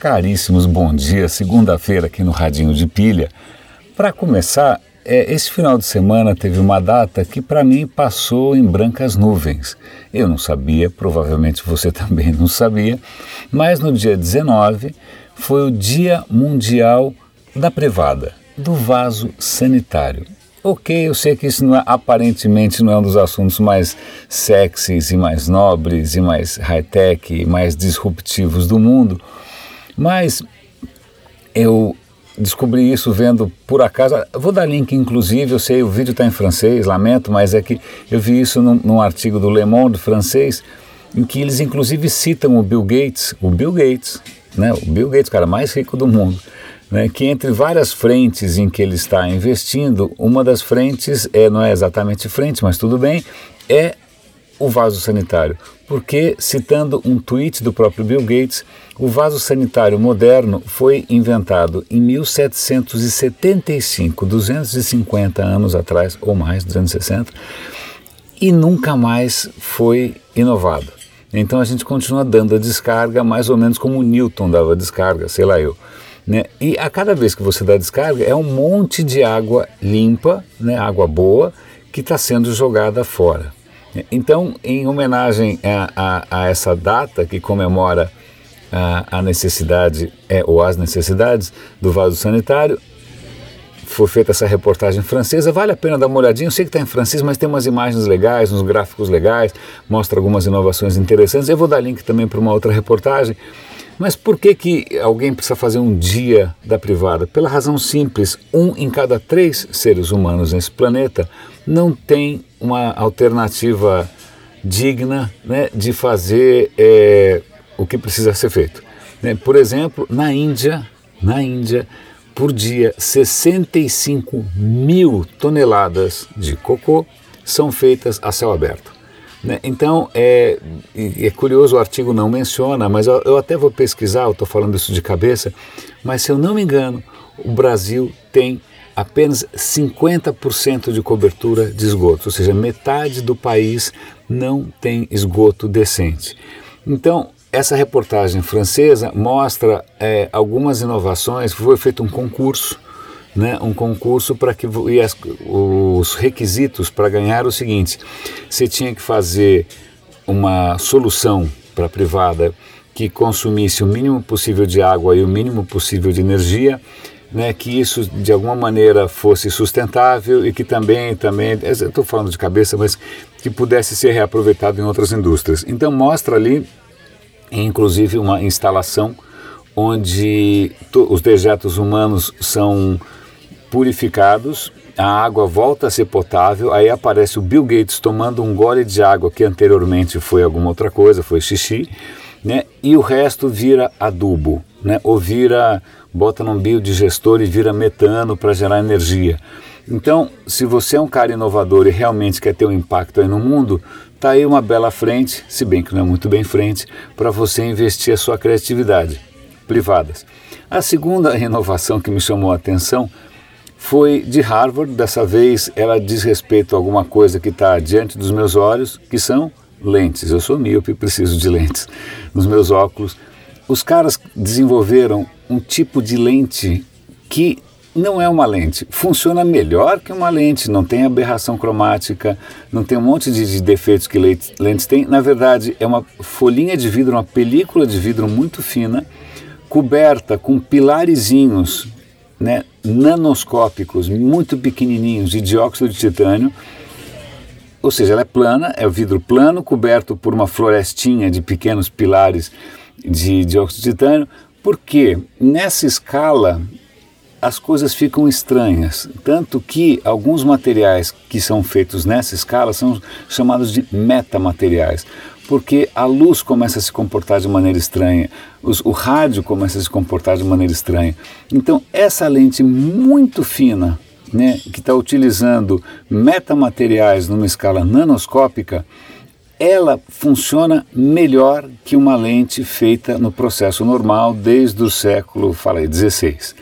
caríssimos, bom dia, segunda-feira aqui no Radinho de Pilha. Para começar, é, esse final de semana teve uma data que para mim passou em brancas nuvens. Eu não sabia, provavelmente você também não sabia, mas no dia 19 foi o Dia Mundial da Privada, do Vaso Sanitário. Ok, eu sei que isso não é, aparentemente não é um dos assuntos mais sexys e mais nobres e mais high-tech e mais disruptivos do mundo, mas eu descobri isso vendo por acaso. Vou dar link, inclusive, eu sei, o vídeo está em francês, lamento, mas é que eu vi isso num, num, artigo do Le Monde francês, em que eles inclusive citam o Bill Gates, o Bill Gates, né, o Bill Gates, o cara mais rico do mundo, né, que entre várias frentes em que ele está investindo, uma das frentes é não é exatamente frente, mas tudo bem, é o vaso sanitário. Porque, citando um tweet do próprio Bill Gates, o vaso sanitário moderno foi inventado em 1775, 250 anos atrás, ou mais, 260, e nunca mais foi inovado. Então a gente continua dando a descarga mais ou menos como Newton dava descarga, sei lá eu. Né? E a cada vez que você dá descarga é um monte de água limpa, né? água boa, que está sendo jogada fora. Então, em homenagem a, a, a essa data que comemora a, a necessidade é, ou as necessidades do vaso sanitário, foi feita essa reportagem francesa, vale a pena dar uma olhadinha, eu sei que está em francês, mas tem umas imagens legais, uns gráficos legais, mostra algumas inovações interessantes, eu vou dar link também para uma outra reportagem, mas por que, que alguém precisa fazer um dia da privada? Pela razão simples: um em cada três seres humanos nesse planeta não tem uma alternativa digna né, de fazer é, o que precisa ser feito. Né? Por exemplo, na Índia, na Índia, por dia, 65 mil toneladas de cocô são feitas a céu aberto. Né? Então, é, é, curioso, o artigo não menciona, mas eu, eu até vou pesquisar, eu estou falando isso de cabeça, mas se eu não me engano, o Brasil tem apenas 50% de cobertura de esgoto, ou seja, metade do país não tem esgoto decente. Então, essa reportagem francesa mostra é, algumas inovações, foi feito um concurso né, um concurso para que e as, os requisitos para ganhar o seguinte: você tinha que fazer uma solução para a privada que consumisse o mínimo possível de água e o mínimo possível de energia, né, que isso de alguma maneira fosse sustentável e que também, também estou falando de cabeça, mas que pudesse ser reaproveitado em outras indústrias. Então mostra ali, inclusive, uma instalação onde os dejetos humanos são purificados, a água volta a ser potável, aí aparece o Bill Gates tomando um gole de água que anteriormente foi alguma outra coisa, foi xixi, né? E o resto vira adubo, né? Ou vira, bota num biodigestor e vira metano para gerar energia. Então, se você é um cara inovador e realmente quer ter um impacto aí no mundo, tá aí uma bela frente, se bem que não é muito bem frente, para você investir a sua criatividade privadas. A segunda inovação que me chamou a atenção foi de Harvard. Dessa vez ela diz respeito a alguma coisa que está diante dos meus olhos, que são lentes. Eu sou míope preciso de lentes nos meus óculos. Os caras desenvolveram um tipo de lente que não é uma lente, funciona melhor que uma lente, não tem aberração cromática, não tem um monte de, de defeitos que lentes têm. Na verdade, é uma folhinha de vidro, uma película de vidro muito fina, coberta com pilarizinhos né, nanoscópicos, muito pequenininhos, de dióxido de titânio. Ou seja, ela é plana, é o vidro plano, coberto por uma florestinha de pequenos pilares de dióxido de titânio, porque nessa escala as coisas ficam estranhas. Tanto que alguns materiais que são feitos nessa escala são chamados de metamateriais porque a luz começa a se comportar de maneira estranha, os, o rádio começa a se comportar de maneira estranha. Então, essa lente muito fina, né, que está utilizando metamateriais numa escala nanoscópica, ela funciona melhor que uma lente feita no processo normal desde o século, falei, 16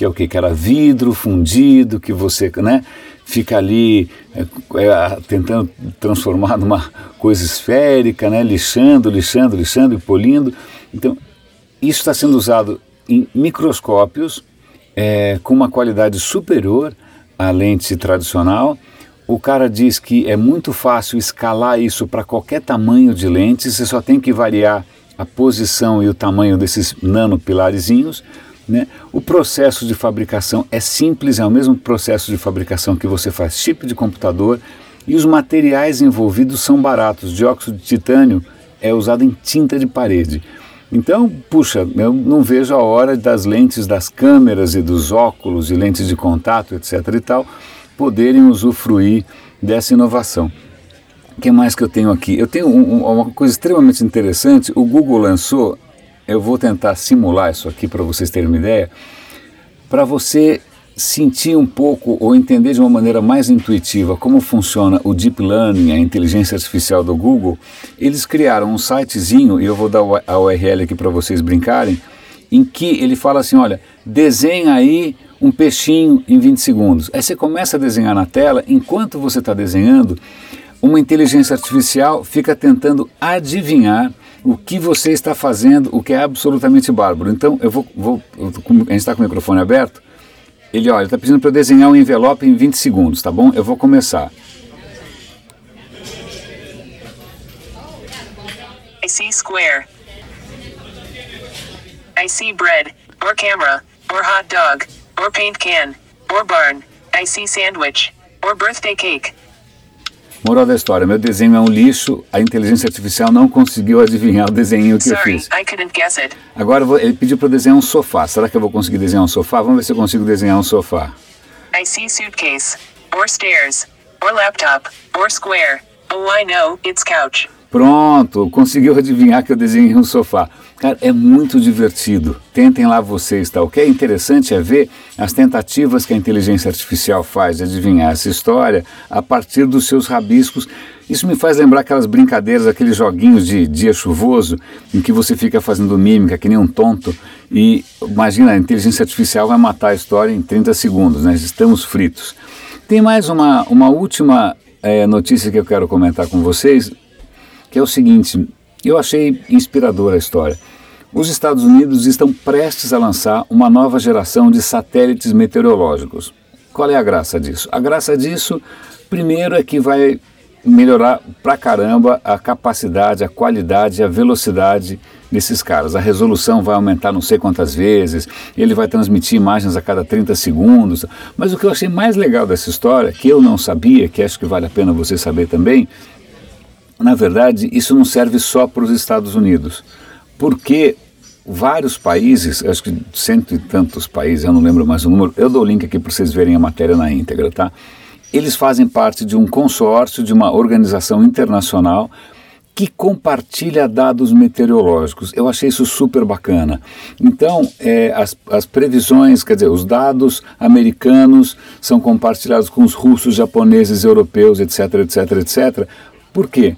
que é o que? Que era vidro fundido, que você né, fica ali é, é, tentando transformar numa coisa esférica, né, lixando, lixando, lixando e polindo. Então, isso está sendo usado em microscópios é, com uma qualidade superior à lente tradicional. O cara diz que é muito fácil escalar isso para qualquer tamanho de lente, você só tem que variar a posição e o tamanho desses nanopilarezinhos. Né? O processo de fabricação é simples, é o mesmo processo de fabricação que você faz chip de computador e os materiais envolvidos são baratos. Dióxido de titânio é usado em tinta de parede. Então, puxa, eu não vejo a hora das lentes das câmeras e dos óculos e lentes de contato, etc. e tal, poderem usufruir dessa inovação. O que mais que eu tenho aqui? Eu tenho um, uma coisa extremamente interessante. O Google lançou, eu vou tentar simular isso aqui para vocês terem uma ideia, para você sentir um pouco ou entender de uma maneira mais intuitiva como funciona o Deep Learning, a inteligência artificial do Google, eles criaram um sitezinho, e eu vou dar a URL aqui para vocês brincarem, em que ele fala assim: olha, desenha aí um peixinho em 20 segundos. Aí você começa a desenhar na tela, enquanto você está desenhando, uma inteligência artificial fica tentando adivinhar o que você está fazendo, o que é absolutamente bárbaro. Então, eu vou. vou a gente está com o microfone aberto. Ele, olha, está pedindo para eu desenhar um envelope em 20 segundos, tá bom? Eu vou começar. I see square. I see bread, or camera, or hot dog, or paint can, or barn. I see sandwich, or birthday cake. Moral da história, meu desenho é um lixo, a inteligência artificial não conseguiu adivinhar o desenho que Sorry, eu fiz. I couldn't guess it. Agora vou, ele pediu para desenhar um sofá. Será que eu vou conseguir desenhar um sofá? Vamos ver se eu consigo desenhar um sofá. I see suitcase, or stairs, or laptop, or square. Oh, I know, it's couch. Pronto, conseguiu adivinhar que eu desenhei um sofá. Cara, é muito divertido. Tentem lá vocês, tá? O que é interessante é ver as tentativas que a inteligência artificial faz de adivinhar essa história a partir dos seus rabiscos. Isso me faz lembrar aquelas brincadeiras, aqueles joguinhos de dia chuvoso, em que você fica fazendo mímica que nem um tonto e imagina, a inteligência artificial vai matar a história em 30 segundos, né? Estamos fritos. Tem mais uma, uma última é, notícia que eu quero comentar com vocês, que é o seguinte: eu achei inspiradora a história. Os Estados Unidos estão prestes a lançar uma nova geração de satélites meteorológicos. Qual é a graça disso? A graça disso, primeiro, é que vai melhorar pra caramba a capacidade, a qualidade, a velocidade desses caras. A resolução vai aumentar não sei quantas vezes, ele vai transmitir imagens a cada 30 segundos. Mas o que eu achei mais legal dessa história, que eu não sabia, que acho que vale a pena você saber também, na verdade, isso não serve só para os Estados Unidos, porque vários países, acho que cento e tantos países, eu não lembro mais o número, eu dou o link aqui para vocês verem a matéria na íntegra, tá? Eles fazem parte de um consórcio, de uma organização internacional que compartilha dados meteorológicos. Eu achei isso super bacana. Então, é, as, as previsões, quer dizer, os dados americanos são compartilhados com os russos, japoneses, europeus, etc, etc, etc. Por quê?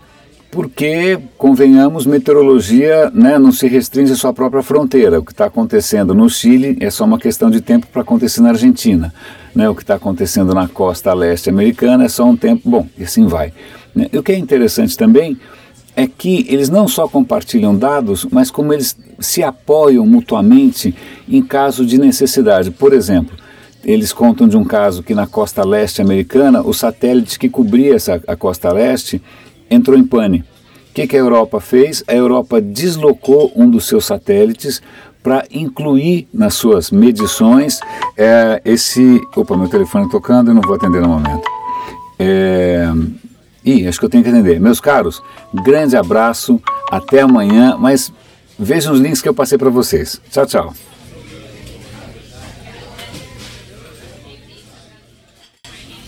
Porque, convenhamos, meteorologia né, não se restringe à sua própria fronteira. O que está acontecendo no Chile é só uma questão de tempo para acontecer na Argentina. Né? O que está acontecendo na costa leste americana é só um tempo. Bom, e assim vai. Né? E o que é interessante também é que eles não só compartilham dados, mas como eles se apoiam mutuamente em caso de necessidade. Por exemplo, eles contam de um caso que na costa leste americana, o satélite que cobria essa, a costa leste entrou em pane. O que, que a Europa fez? A Europa deslocou um dos seus satélites para incluir nas suas medições é, esse. Opa, meu telefone tocando, eu não vou atender no momento. É, Ih, acho que eu tenho que atender. Meus caros, grande abraço, até amanhã, mas vejam os links que eu passei para vocês. Tchau, tchau.